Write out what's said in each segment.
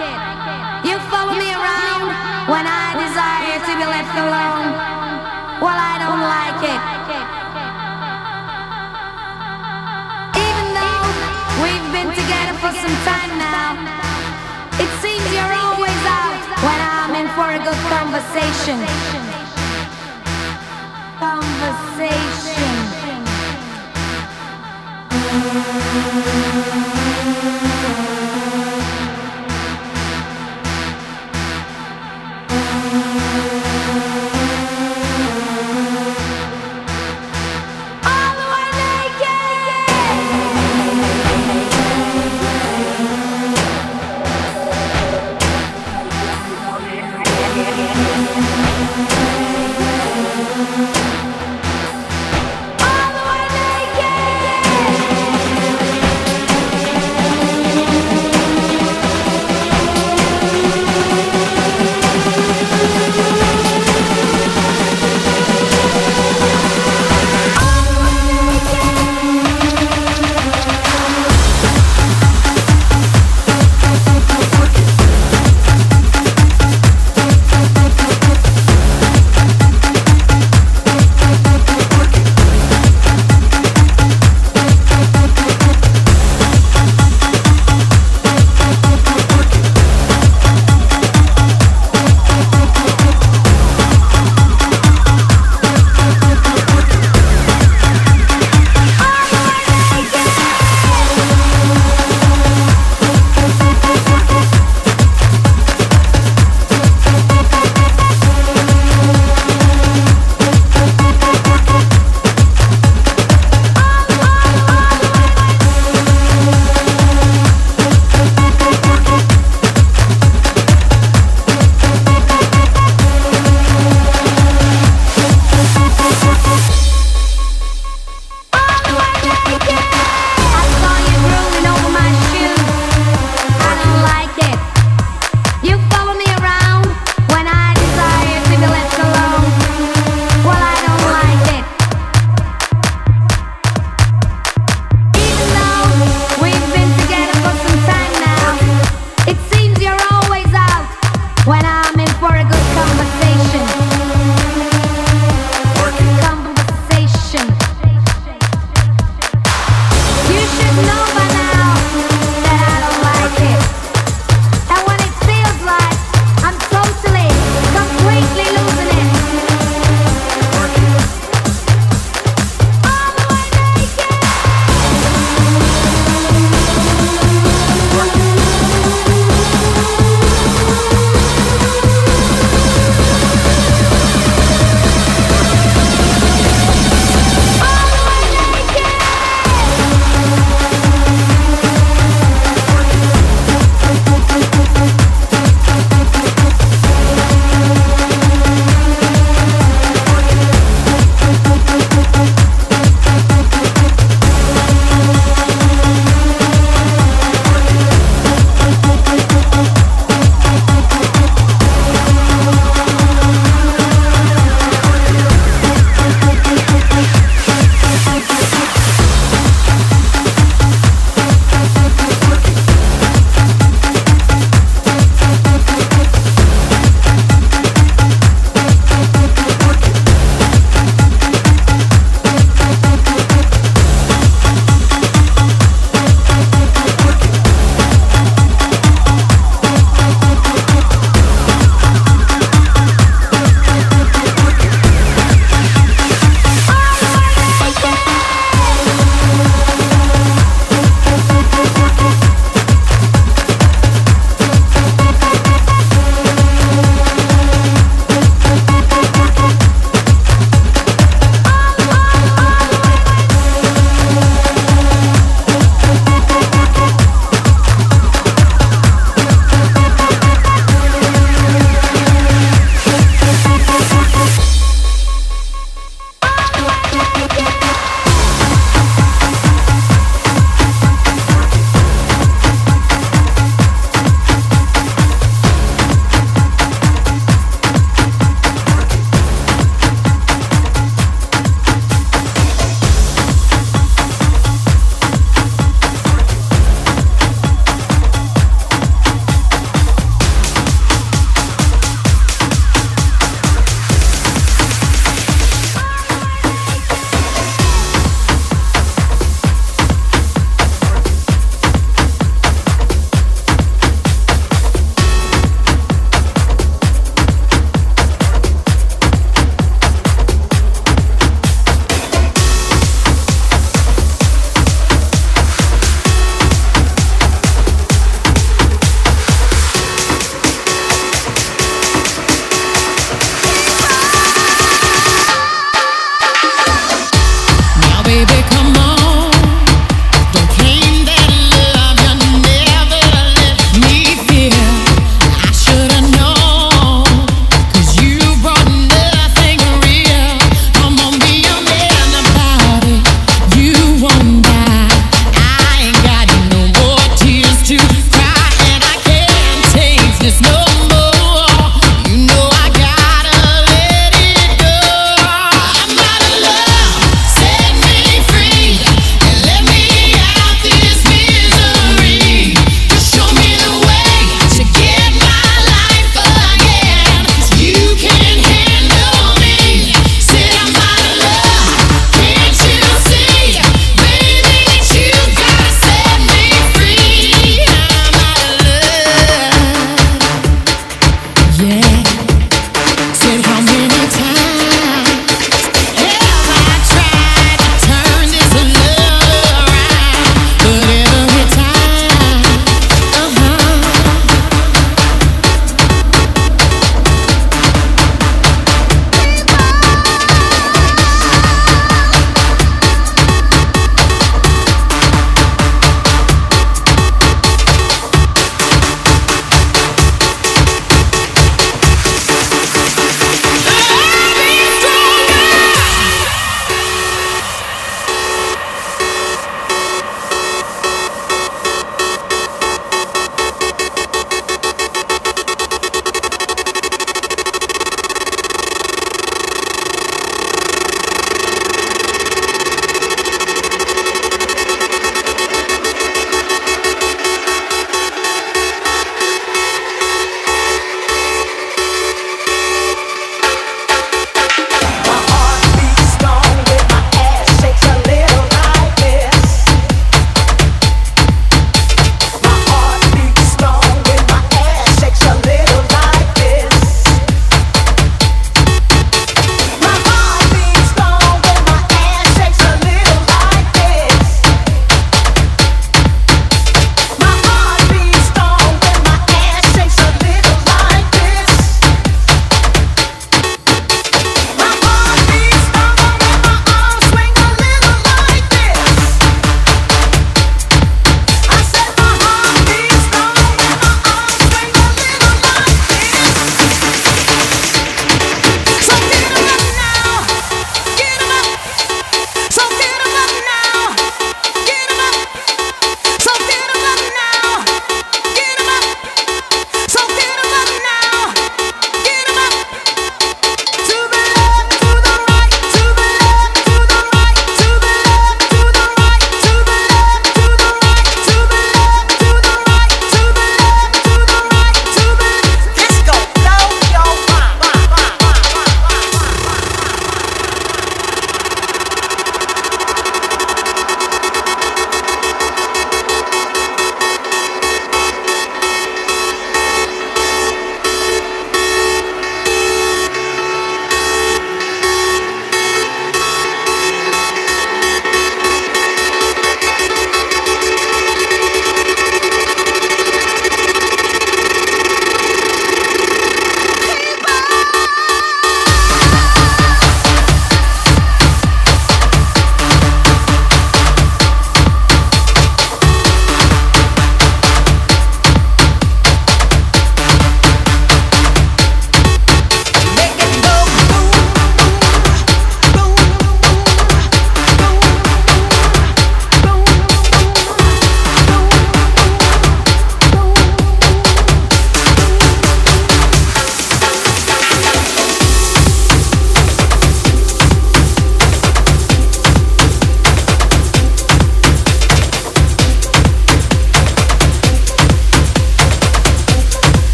You follow me around when I desire to be left alone. Well, I don't like it. Even though we've been together for some time now, it seems you're always out when I'm in for a good conversation. Conversation.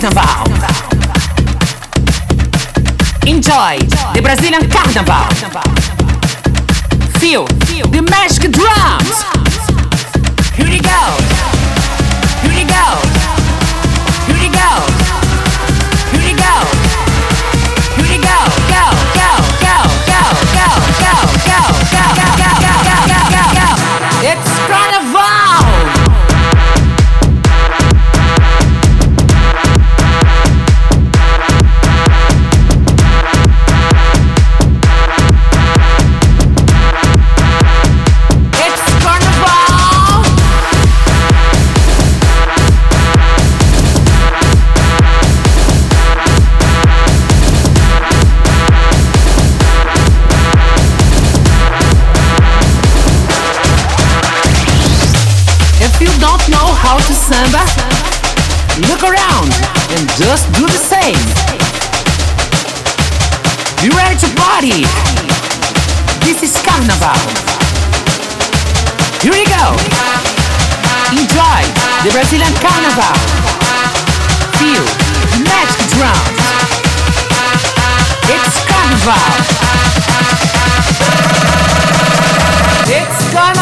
Carnival. Enjoy the Brazilian Carnival. Feel the magic drums. Here we go. Here we go. Here we go. Here we go. Here we go, go, samba, look around and just do the same. You ready to party? This is Carnival. Here we go. Enjoy the Brazilian Carnival. Feel the magic drums. It's Carnival. It's Carnival.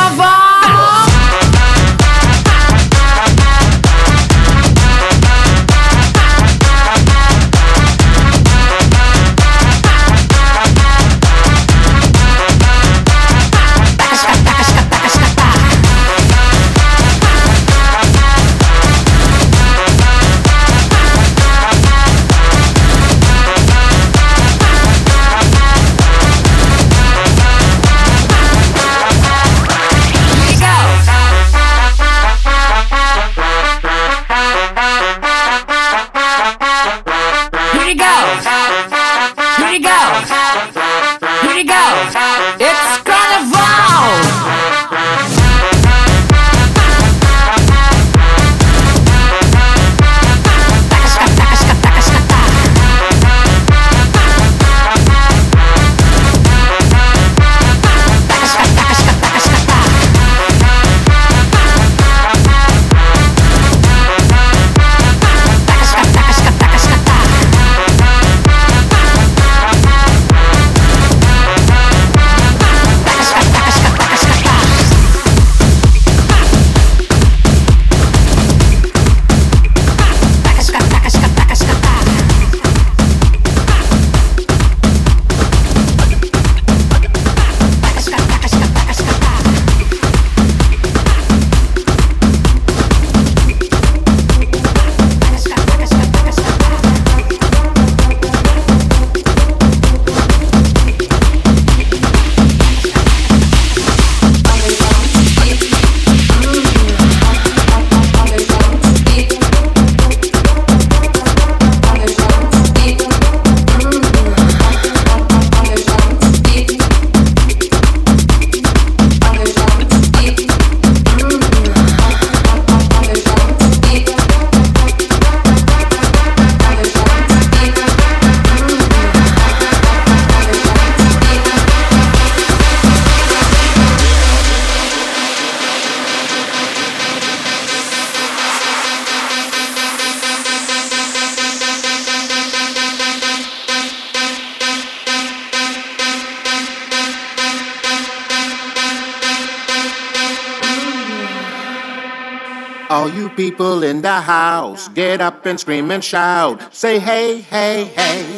Get up and scream and shout. Say hey, hey, hey.